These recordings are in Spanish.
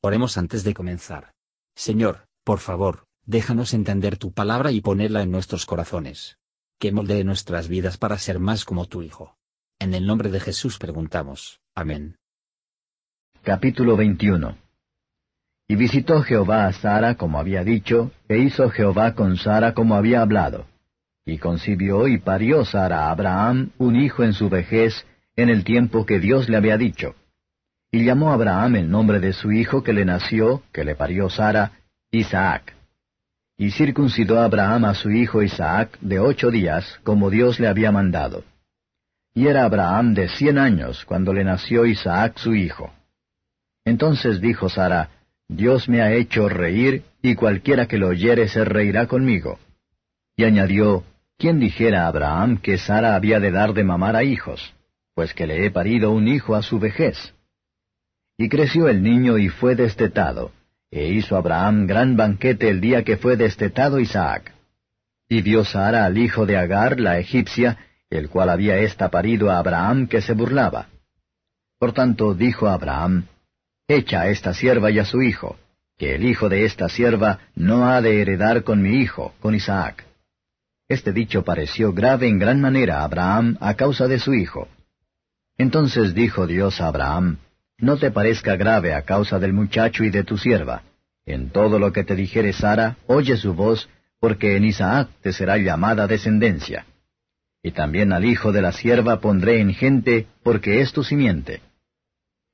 Oremos antes de comenzar. Señor, por favor, déjanos entender tu palabra y ponerla en nuestros corazones. Que moldee nuestras vidas para ser más como tu Hijo. En el nombre de Jesús preguntamos. Amén. Capítulo 21 Y visitó Jehová a Sara como había dicho, e hizo Jehová con Sara como había hablado. Y concibió y parió Sara a Abraham un hijo en su vejez, en el tiempo que Dios le había dicho. Y llamó Abraham el nombre de su hijo que le nació, que le parió Sara, Isaac. Y circuncidó Abraham a su hijo Isaac de ocho días, como Dios le había mandado. Y era Abraham de cien años cuando le nació Isaac su hijo. Entonces dijo Sara, Dios me ha hecho reír, y cualquiera que lo oyere se reirá conmigo. Y añadió, ¿quién dijera a Abraham que Sara había de dar de mamar a hijos? Pues que le he parido un hijo a su vejez. Y creció el niño y fue destetado, e hizo Abraham gran banquete el día que fue destetado Isaac. Y vio Sara al hijo de Agar, la egipcia, el cual había ésta parido a Abraham que se burlaba. Por tanto dijo Abraham, Echa a esta sierva y a su hijo, que el hijo de esta sierva no ha de heredar con mi hijo, con Isaac. Este dicho pareció grave en gran manera a Abraham a causa de su hijo. Entonces dijo Dios a Abraham, no te parezca grave a causa del muchacho y de tu sierva. En todo lo que te dijere Sara, oye su voz, porque en Isaac te será llamada descendencia. Y también al hijo de la sierva pondré en gente, porque es tu simiente.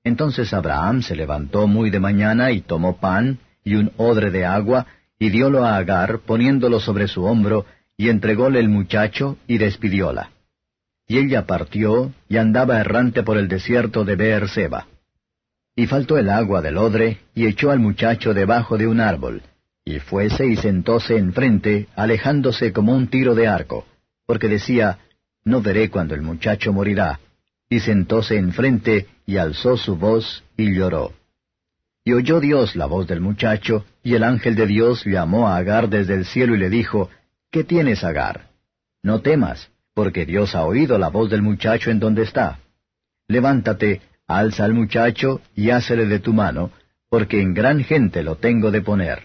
Entonces Abraham se levantó muy de mañana y tomó pan y un odre de agua, y diólo a Agar, poniéndolo sobre su hombro, y entrególe el muchacho, y despidióla. Y ella partió, y andaba errante por el desierto de Beerseba. Y faltó el agua del odre, y echó al muchacho debajo de un árbol, y fuese y sentóse enfrente, alejándose como un tiro de arco, porque decía, No veré cuando el muchacho morirá. Y sentóse enfrente, y alzó su voz, y lloró. Y oyó Dios la voz del muchacho, y el ángel de Dios llamó a Agar desde el cielo y le dijo, ¿Qué tienes, Agar? No temas, porque Dios ha oído la voz del muchacho en donde está. Levántate, alza al muchacho y hácele de tu mano, porque en gran gente lo tengo de poner.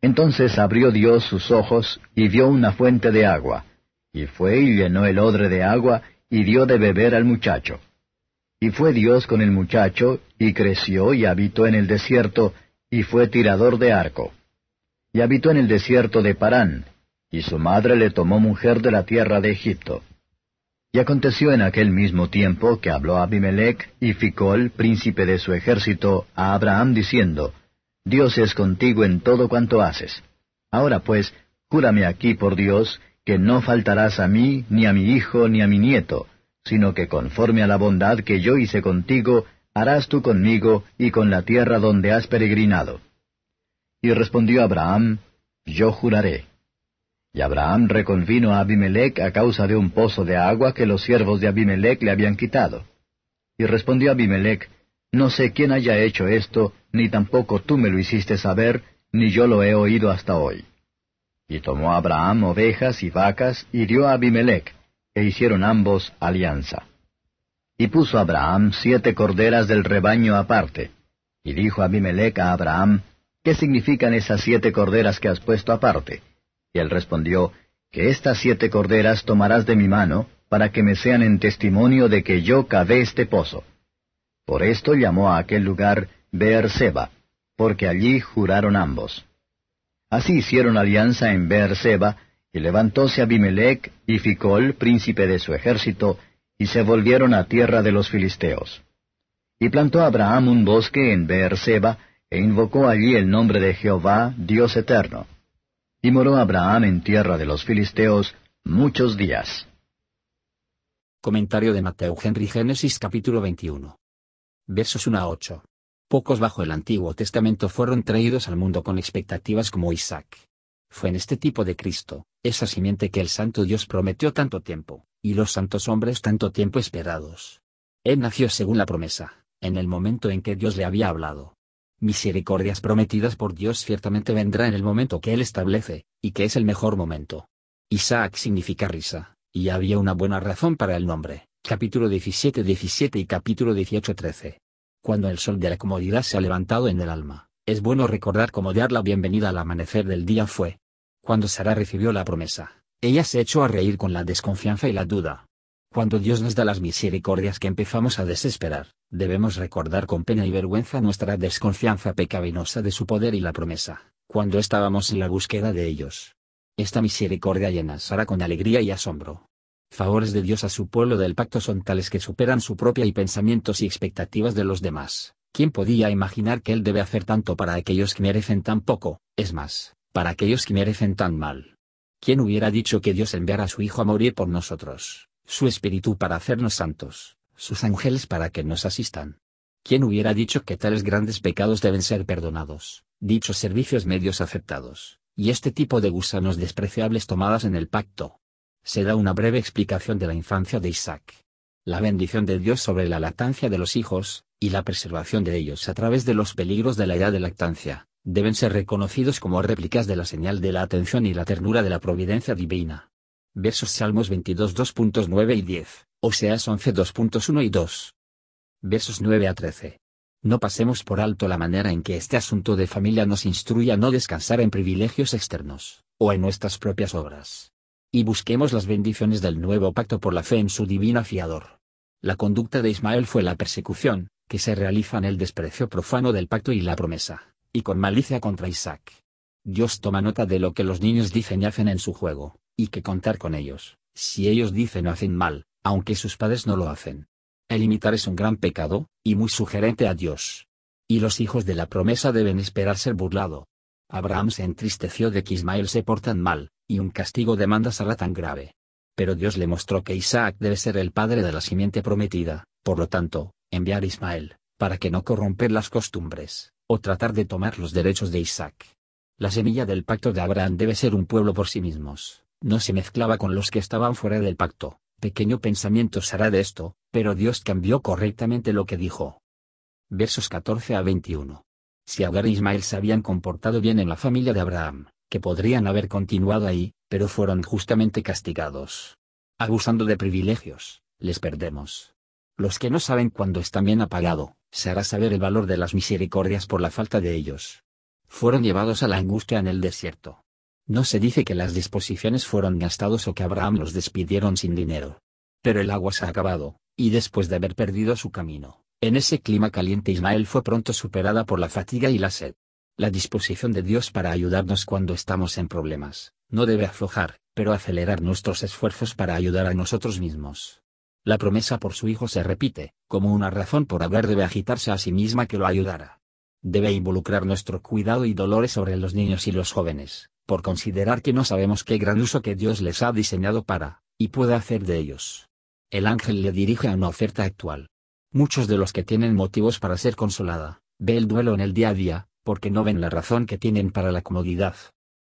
Entonces abrió Dios sus ojos y vio una fuente de agua, y fue y llenó el odre de agua y dio de beber al muchacho. Y fue Dios con el muchacho, y creció y habitó en el desierto, y fue tirador de arco. Y habitó en el desierto de Parán, y su madre le tomó mujer de la tierra de Egipto. Y aconteció en aquel mismo tiempo que habló Abimelech y Ficol, príncipe de su ejército, a Abraham diciendo, Dios es contigo en todo cuanto haces. Ahora pues, júrame aquí por Dios, que no faltarás a mí, ni a mi hijo, ni a mi nieto, sino que conforme a la bondad que yo hice contigo, harás tú conmigo y con la tierra donde has peregrinado. Y respondió Abraham, Yo juraré. Y Abraham reconvino a Abimelech a causa de un pozo de agua que los siervos de Abimelech le habían quitado. Y respondió Abimelech, No sé quién haya hecho esto, ni tampoco tú me lo hiciste saber, ni yo lo he oído hasta hoy. Y tomó Abraham ovejas y vacas, y dio a Abimelech, e hicieron ambos alianza. Y puso Abraham siete corderas del rebaño aparte. Y dijo Abimelech a Abraham, ¿qué significan esas siete corderas que has puesto aparte? Y él respondió, Que estas siete corderas tomarás de mi mano, para que me sean en testimonio de que yo cavé este pozo. Por esto llamó a aquel lugar Beerseba, porque allí juraron ambos. Así hicieron alianza en Beerseba, y levantóse Abimelech y Ficol, príncipe de su ejército, y se volvieron a tierra de los filisteos. Y plantó Abraham un bosque en Beerseba, e invocó allí el nombre de Jehová, Dios eterno. Y moró Abraham en tierra de los filisteos muchos días. Comentario de Mateo Henry Génesis capítulo 21. Versos 1 a 8. Pocos bajo el Antiguo Testamento fueron traídos al mundo con expectativas como Isaac. Fue en este tipo de Cristo, esa simiente que el Santo Dios prometió tanto tiempo, y los santos hombres tanto tiempo esperados. Él nació según la promesa, en el momento en que Dios le había hablado misericordias prometidas por Dios ciertamente vendrá en el momento que Él establece, y que es el mejor momento. Isaac significa risa, y había una buena razón para el nombre. Capítulo 17-17 y capítulo 18-13. Cuando el sol de la comodidad se ha levantado en el alma, es bueno recordar cómo dar la bienvenida al amanecer del día fue. Cuando Sara recibió la promesa, ella se echó a reír con la desconfianza y la duda. Cuando Dios nos da las misericordias que empezamos a desesperar, debemos recordar con pena y vergüenza nuestra desconfianza pecaminosa de su poder y la promesa, cuando estábamos en la búsqueda de ellos. Esta misericordia llena a Sara con alegría y asombro. Favores de Dios a su pueblo del pacto son tales que superan su propia y pensamientos y expectativas de los demás. ¿Quién podía imaginar que Él debe hacer tanto para aquellos que merecen tan poco, es más, para aquellos que merecen tan mal? ¿Quién hubiera dicho que Dios enviara a su Hijo a morir por nosotros, su Espíritu para hacernos santos, sus ángeles para que nos asistan? ¿Quién hubiera dicho que tales grandes pecados deben ser perdonados, dichos servicios medios aceptados, y este tipo de gusanos despreciables tomadas en el pacto? Se da una breve explicación de la infancia de Isaac. La bendición de Dios sobre la lactancia de los hijos, y la preservación de ellos a través de los peligros de la edad de lactancia, deben ser reconocidos como réplicas de la señal de la atención y la ternura de la providencia divina. Versos Salmos 22 2.9 y 10, Oseas 11 2.1 y 2. Versos 9 a 13. No pasemos por alto la manera en que este asunto de familia nos instruye a no descansar en privilegios externos, o en nuestras propias obras. Y busquemos las bendiciones del nuevo pacto por la fe en su divina fiador. La conducta de Ismael fue la persecución, que se realizan el desprecio profano del pacto y la promesa, y con malicia contra Isaac. Dios toma nota de lo que los niños dicen y hacen en su juego, y que contar con ellos, si ellos dicen o hacen mal, aunque sus padres no lo hacen. El imitar es un gran pecado, y muy sugerente a Dios. Y los hijos de la promesa deben esperar ser burlado. Abraham se entristeció de que Ismael se portan mal, y un castigo demanda será tan grave. Pero Dios le mostró que Isaac debe ser el padre de la simiente prometida, por lo tanto, enviar Ismael, para que no corromper las costumbres, o tratar de tomar los derechos de Isaac. La semilla del pacto de Abraham debe ser un pueblo por sí mismos, no se mezclaba con los que estaban fuera del pacto, pequeño pensamiento será de esto, pero Dios cambió correctamente lo que dijo. Versos 14 a 21. Si Agar e Ismael se habían comportado bien en la familia de Abraham, que podrían haber continuado ahí, pero fueron justamente castigados. Abusando de privilegios, les perdemos. Los que no saben cuándo están bien apagado, se hará saber el valor de las misericordias por la falta de ellos. Fueron llevados a la angustia en el desierto. No se dice que las disposiciones fueron gastados o que Abraham los despidieron sin dinero. Pero el agua se ha acabado, y después de haber perdido su camino, en ese clima caliente Ismael fue pronto superada por la fatiga y la sed. La disposición de Dios para ayudarnos cuando estamos en problemas, no debe aflojar, pero acelerar nuestros esfuerzos para ayudar a nosotros mismos. La promesa por su hijo se repite, como una razón por haber debe agitarse a sí misma que lo ayudara. Debe involucrar nuestro cuidado y dolores sobre los niños y los jóvenes, por considerar que no sabemos qué gran uso que Dios les ha diseñado para, y puede hacer de ellos. El ángel le dirige a una oferta actual. Muchos de los que tienen motivos para ser consolada, ve el duelo en el día a día, porque no ven la razón que tienen para la comodidad.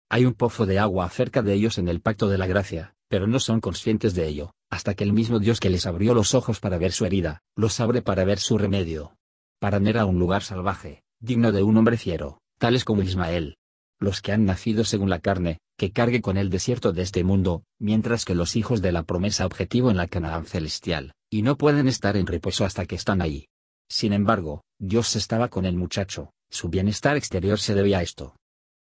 Hay un pozo de agua cerca de ellos en el pacto de la gracia, pero no son conscientes de ello hasta que el mismo Dios que les abrió los ojos para ver su herida, los abre para ver su remedio. Para a un lugar salvaje, digno de un hombre fiero, tales como Ismael. Los que han nacido según la carne, que cargue con el desierto de este mundo, mientras que los hijos de la promesa objetivo en la Canaán celestial, y no pueden estar en reposo hasta que están ahí. Sin embargo, Dios estaba con el muchacho, su bienestar exterior se debía a esto.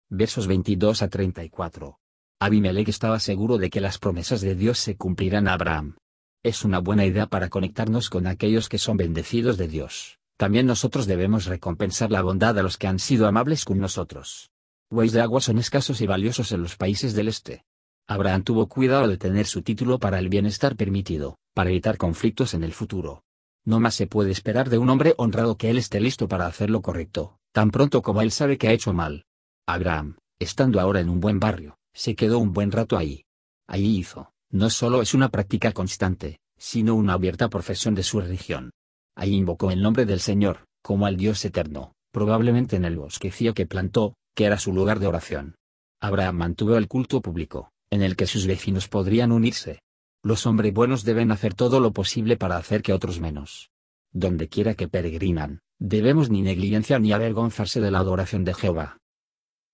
Versos 22 a 34. Abimelech estaba seguro de que las promesas de Dios se cumplirán a Abraham. Es una buena idea para conectarnos con aquellos que son bendecidos de Dios. También nosotros debemos recompensar la bondad a los que han sido amables con nosotros. Bueyes de agua son escasos y valiosos en los países del este. Abraham tuvo cuidado de tener su título para el bienestar permitido, para evitar conflictos en el futuro. No más se puede esperar de un hombre honrado que él esté listo para hacer lo correcto, tan pronto como él sabe que ha hecho mal. Abraham, estando ahora en un buen barrio, se quedó un buen rato ahí. Allí hizo, no solo es una práctica constante, sino una abierta profesión de su religión. Ahí invocó el nombre del Señor, como al Dios eterno, probablemente en el bosquecillo que plantó, que era su lugar de oración. Abraham mantuvo el culto público, en el que sus vecinos podrían unirse. Los hombres buenos deben hacer todo lo posible para hacer que otros menos. Donde quiera que peregrinan, debemos ni negligenciar ni avergonzarse de la adoración de Jehová.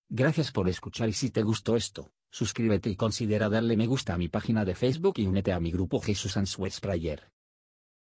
Gracias por escuchar y si te gustó esto, suscríbete y considera darle me gusta a mi página de Facebook y únete a mi grupo Jesús Answers Prayer.